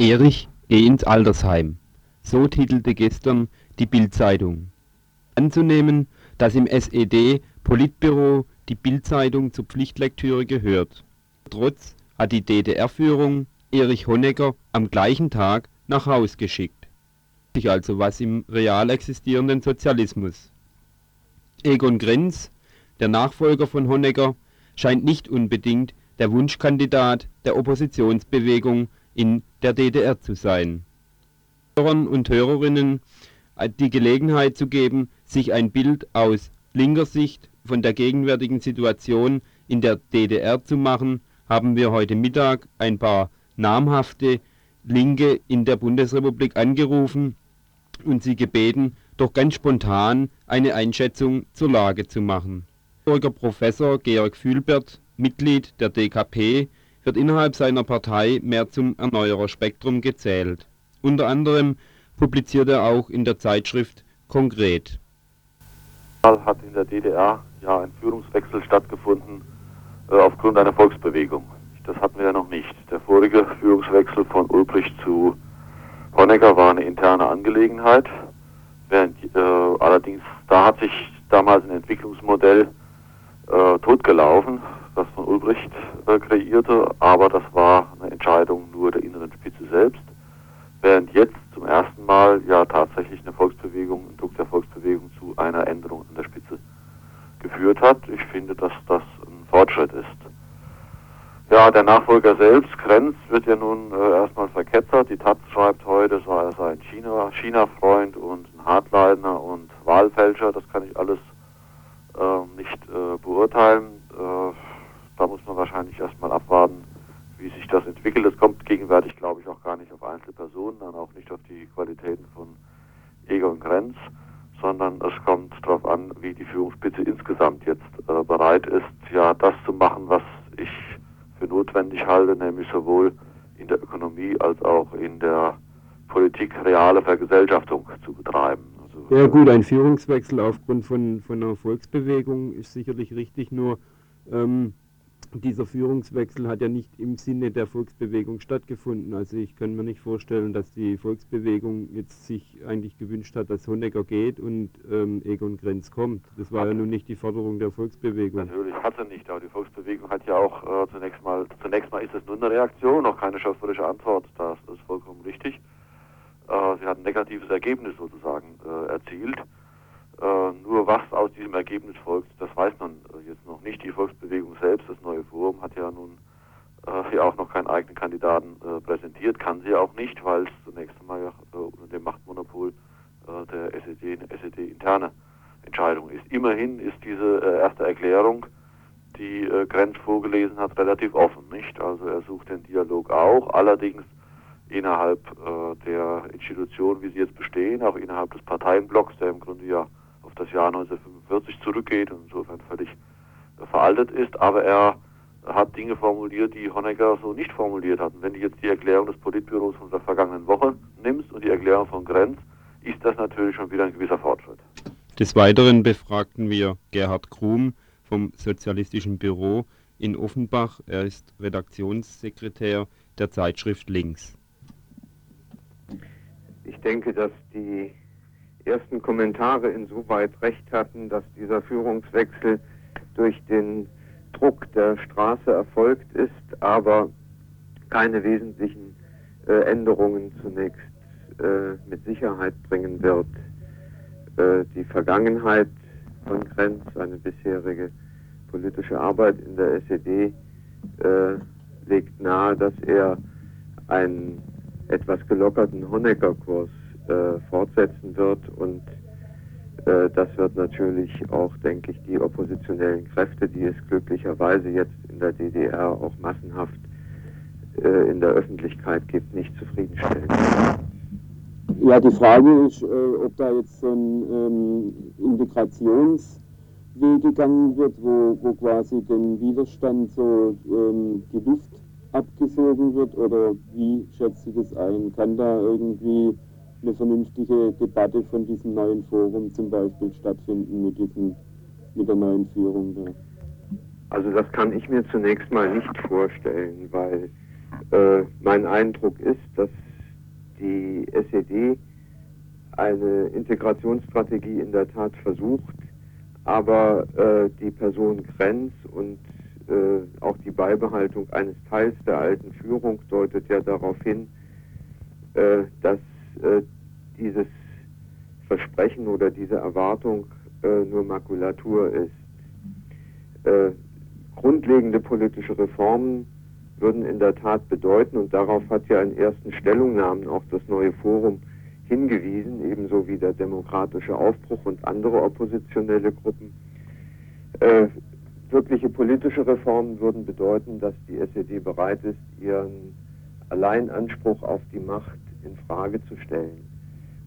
Erich, geh ins Altersheim. So titelte gestern die Bild-Zeitung. Anzunehmen, dass im SED-Politbüro die Bild-Zeitung zur Pflichtlektüre gehört. Trotz hat die DDR-Führung Erich Honecker am gleichen Tag nach Haus geschickt. Also was im real existierenden Sozialismus. Egon Krenz, der Nachfolger von Honecker, scheint nicht unbedingt der Wunschkandidat der Oppositionsbewegung in der DDR zu sein. Hörern und Hörerinnen die Gelegenheit zu geben, sich ein Bild aus linker Sicht von der gegenwärtigen Situation in der DDR zu machen, haben wir heute Mittag ein paar namhafte Linke in der Bundesrepublik angerufen und sie gebeten, doch ganz spontan eine Einschätzung zur Lage zu machen. Professor Georg Fühlbert, Mitglied der DKP, wird innerhalb seiner Partei mehr zum Erneuererspektrum gezählt. Unter anderem publiziert er auch in der Zeitschrift Konkret. Hat in der DDR ja ein Führungswechsel stattgefunden äh, aufgrund einer Volksbewegung. Das hatten wir ja noch nicht. Der vorige Führungswechsel von Ulbricht zu Honecker war eine interne Angelegenheit, während äh, allerdings da hat sich damals ein Entwicklungsmodell äh, totgelaufen, das von Ulbricht äh, kreierte, aber das war eine Entscheidung nur der inneren Spitze selbst, während jetzt zum ersten Mal ja tatsächlich eine Volksbewegung, ein Druck der Volksbewegung zu einer Änderung an der Spitze geführt hat. Ich finde, dass das ein Fortschritt ist. Ja, der Nachfolger selbst, Krenz, wird ja nun äh, erstmal verketzert. Die Taz schreibt heute, er sei ein China-Freund China und ein Hardliner und Wahlfälscher. Das kann ich alles nicht äh, beurteilen. Äh, da muss man wahrscheinlich erstmal abwarten, wie sich das entwickelt. Es kommt gegenwärtig, glaube ich, auch gar nicht auf Einzelpersonen dann auch nicht auf die Qualitäten von Egon Grenz, sondern es kommt darauf an, wie die Führungsspitze insgesamt jetzt äh, bereit ist, ja das zu machen, was ich für notwendig halte, nämlich sowohl in der Ökonomie als auch in der Politik reale Vergesellschaftung zu betreiben. Ja gut, ein Führungswechsel aufgrund von, von einer Volksbewegung ist sicherlich richtig, nur ähm, dieser Führungswechsel hat ja nicht im Sinne der Volksbewegung stattgefunden. Also ich kann mir nicht vorstellen, dass die Volksbewegung jetzt sich eigentlich gewünscht hat, dass Honecker geht und ähm, Egon Grenz kommt. Das war ja nun nicht die Forderung der Volksbewegung. Natürlich hat sie nicht, aber die Volksbewegung hat ja auch äh, zunächst mal, zunächst mal ist es nur eine Reaktion, noch keine schöpferische Antwort. Das ist vollkommen richtig. Äh, sie hat ein negatives Ergebnis sozusagen erzielt. Äh, nur was aus diesem Ergebnis folgt, das weiß man äh, jetzt noch nicht. Die Volksbewegung selbst, das neue Forum, hat ja nun äh, ja auch noch keinen eigenen Kandidaten äh, präsentiert, kann sie auch nicht, weil es zunächst einmal äh, unter dem Machtmonopol äh, der SED eine SED-interne Entscheidung ist. Immerhin ist diese erste Erklärung, die Grenz vorgelesen hat, relativ offen, nicht? Also er sucht den Dialog auch, allerdings innerhalb der Institutionen, wie sie jetzt bestehen, auch innerhalb des Parteienblocks, der im Grunde ja auf das Jahr 1945 zurückgeht und insofern völlig äh, veraltet ist, aber er hat Dinge formuliert, die Honecker so nicht formuliert hat. Und wenn du jetzt die Erklärung des Politbüros von der vergangenen Woche nimmst und die Erklärung von Grenz, ist das natürlich schon wieder ein gewisser Fortschritt. Des Weiteren befragten wir Gerhard Krum vom Sozialistischen Büro in Offenbach. Er ist Redaktionssekretär der Zeitschrift Links. Ich denke, dass die ersten Kommentare insoweit recht hatten, dass dieser Führungswechsel durch den Druck der Straße erfolgt ist, aber keine wesentlichen äh, Änderungen zunächst äh, mit Sicherheit bringen wird. Äh, die Vergangenheit von Grenz, seine bisherige politische Arbeit in der SED, legt nahe, dass er einen etwas gelockerten Honecker-Kurs äh, fortsetzen wird. Und äh, das wird natürlich auch, denke ich, die oppositionellen Kräfte, die es glücklicherweise jetzt in der DDR auch massenhaft äh, in der Öffentlichkeit gibt, nicht zufriedenstellen. Ja, die Frage ist, äh, ob da jetzt so ein ähm, Integrationsweg gegangen wird, wo, wo quasi dem Widerstand so ähm, die Luft abgesogen wird oder wie schätzt Sie das ein? Kann da irgendwie eine vernünftige Debatte von diesem neuen Forum zum Beispiel stattfinden mit, diesem, mit der neuen Führung da? Also das kann ich mir zunächst mal nicht vorstellen, weil äh, mein Eindruck ist, dass die SED eine Integrationsstrategie in der Tat versucht, aber äh, die Person Grenz und äh, auch die Beibehaltung eines Teils der alten Führung deutet ja darauf hin, äh, dass äh, dieses Versprechen oder diese Erwartung äh, nur Makulatur ist. Äh, grundlegende politische Reformen würden in der Tat bedeuten, und darauf hat ja in ersten Stellungnahmen auch das neue Forum hingewiesen, ebenso wie der demokratische Aufbruch und andere oppositionelle Gruppen. Wirkliche politische Reformen würden bedeuten, dass die SED bereit ist, ihren Alleinanspruch auf die Macht in Frage zu stellen.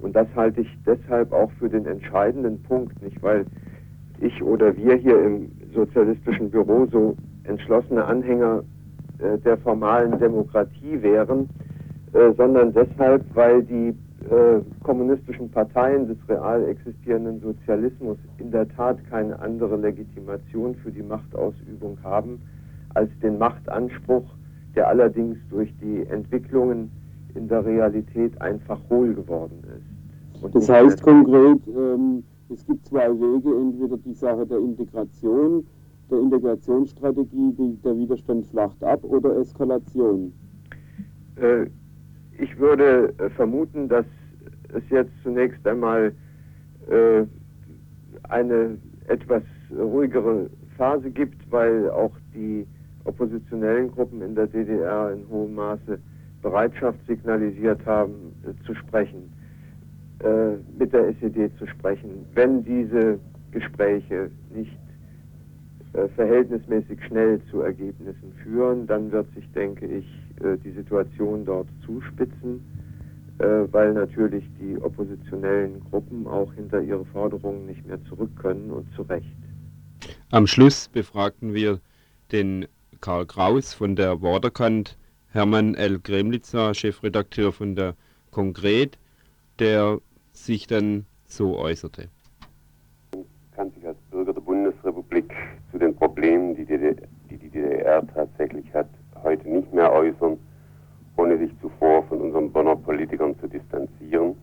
Und das halte ich deshalb auch für den entscheidenden Punkt, nicht weil ich oder wir hier im sozialistischen Büro so entschlossene Anhänger äh, der formalen Demokratie wären, äh, sondern deshalb, weil die äh, kommunistischen Parteien des real existierenden Sozialismus in der Tat keine andere Legitimation für die Machtausübung haben als den Machtanspruch, der allerdings durch die Entwicklungen in der Realität einfach hohl geworden ist. Und das heißt konkret, ähm, es gibt zwei Wege, entweder die Sache der Integration, der Integrationsstrategie, die, der Widerstand flacht ab oder Eskalation. Äh, ich würde äh, vermuten, dass es jetzt zunächst einmal äh, eine etwas ruhigere Phase gibt, weil auch die oppositionellen Gruppen in der DDR in hohem Maße Bereitschaft signalisiert haben, äh, zu sprechen, äh, mit der SED zu sprechen. Wenn diese Gespräche nicht verhältnismäßig schnell zu Ergebnissen führen, dann wird sich, denke ich, äh, die Situation dort zuspitzen, äh, weil natürlich die oppositionellen Gruppen auch hinter ihre Forderungen nicht mehr zurück können und zu Recht. Am Schluss befragten wir den Karl Kraus von der Waterkant, Hermann L. Gremlitzer, Chefredakteur von der Konkret, der sich dann so äußerte. Kann sich als Bürger der Bundesrepublik zu den Problemen, die die, die DDR tatsächlich hat, heute nicht mehr äußern, ohne sich zuvor von unseren Bonner Politikern zu distanzieren,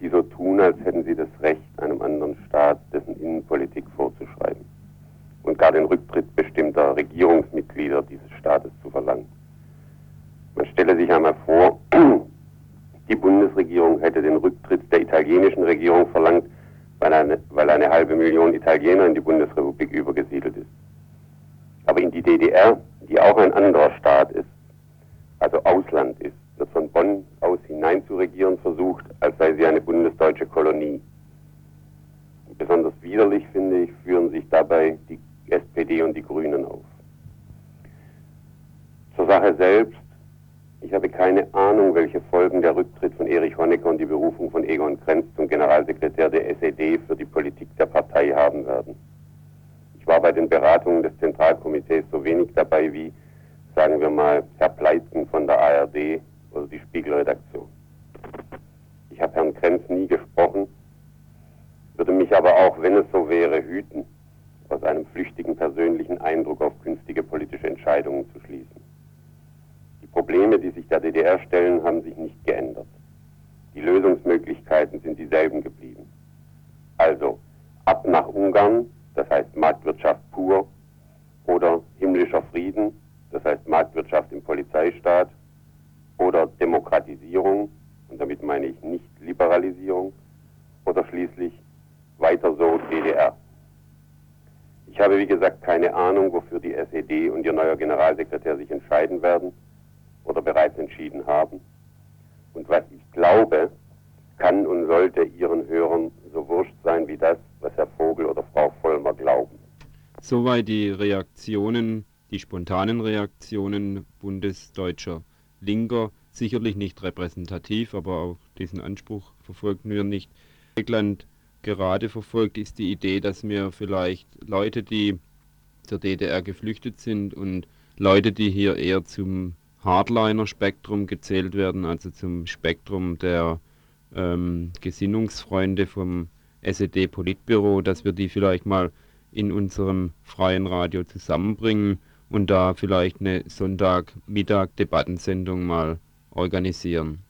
die so tun, als hätten sie das Recht, einem anderen Staat dessen Innenpolitik vorzuschreiben und gar den Rücktritt bestimmter Regierungsmitglieder dieses Staates zu verlangen. Man stelle sich einmal vor, die Bundesregierung hätte den Rücktritt der italienischen Regierung verlangt, weil eine, weil eine halbe Million Italiener in die Bundesrepublik übergesiedelt ist. Aber in die DDR, die auch ein anderer Staat ist, also Ausland ist, wird von Bonn aus hineinzuregieren versucht, als sei sie eine bundesdeutsche Kolonie. Besonders widerlich, finde ich, führen sich dabei die SPD und die Grünen auf. Zur Sache selbst. Ich habe keine Ahnung, welche Folgen der Rücktritt von Erich Honecker und die Berufung von Egon Krenz zum Generalsekretär der SED für die Politik der Partei haben werden. War bei den Beratungen des Zentralkomitees so wenig dabei wie, sagen wir mal, Herr Pleitgen von der ARD oder die Spiegelredaktion. Ich habe Herrn Krenz nie gesprochen, würde mich aber auch, wenn es so wäre, hüten, aus einem flüchtigen persönlichen Eindruck auf künftige politische Entscheidungen zu schließen. Die Probleme, die sich der DDR stellen, haben sich nicht geändert. Die Lösungsmöglichkeiten sind dieselben geblieben. Habe, wie gesagt, keine Ahnung, wofür die SED und ihr neuer Generalsekretär sich entscheiden werden oder bereits entschieden haben. Und was ich glaube, kann und sollte Ihren Hörern so wurscht sein wie das, was Herr Vogel oder Frau Vollmer glauben. Soweit die Reaktionen, die spontanen Reaktionen bundesdeutscher Linker, sicherlich nicht repräsentativ, aber auch diesen Anspruch verfolgen wir nicht. England gerade verfolgt, ist die Idee, dass wir vielleicht Leute, die zur DDR geflüchtet sind und Leute, die hier eher zum Hardliner-Spektrum gezählt werden, also zum Spektrum der ähm, Gesinnungsfreunde vom SED-Politbüro, dass wir die vielleicht mal in unserem freien Radio zusammenbringen und da vielleicht eine Sonntagmittag-Debattensendung mal organisieren.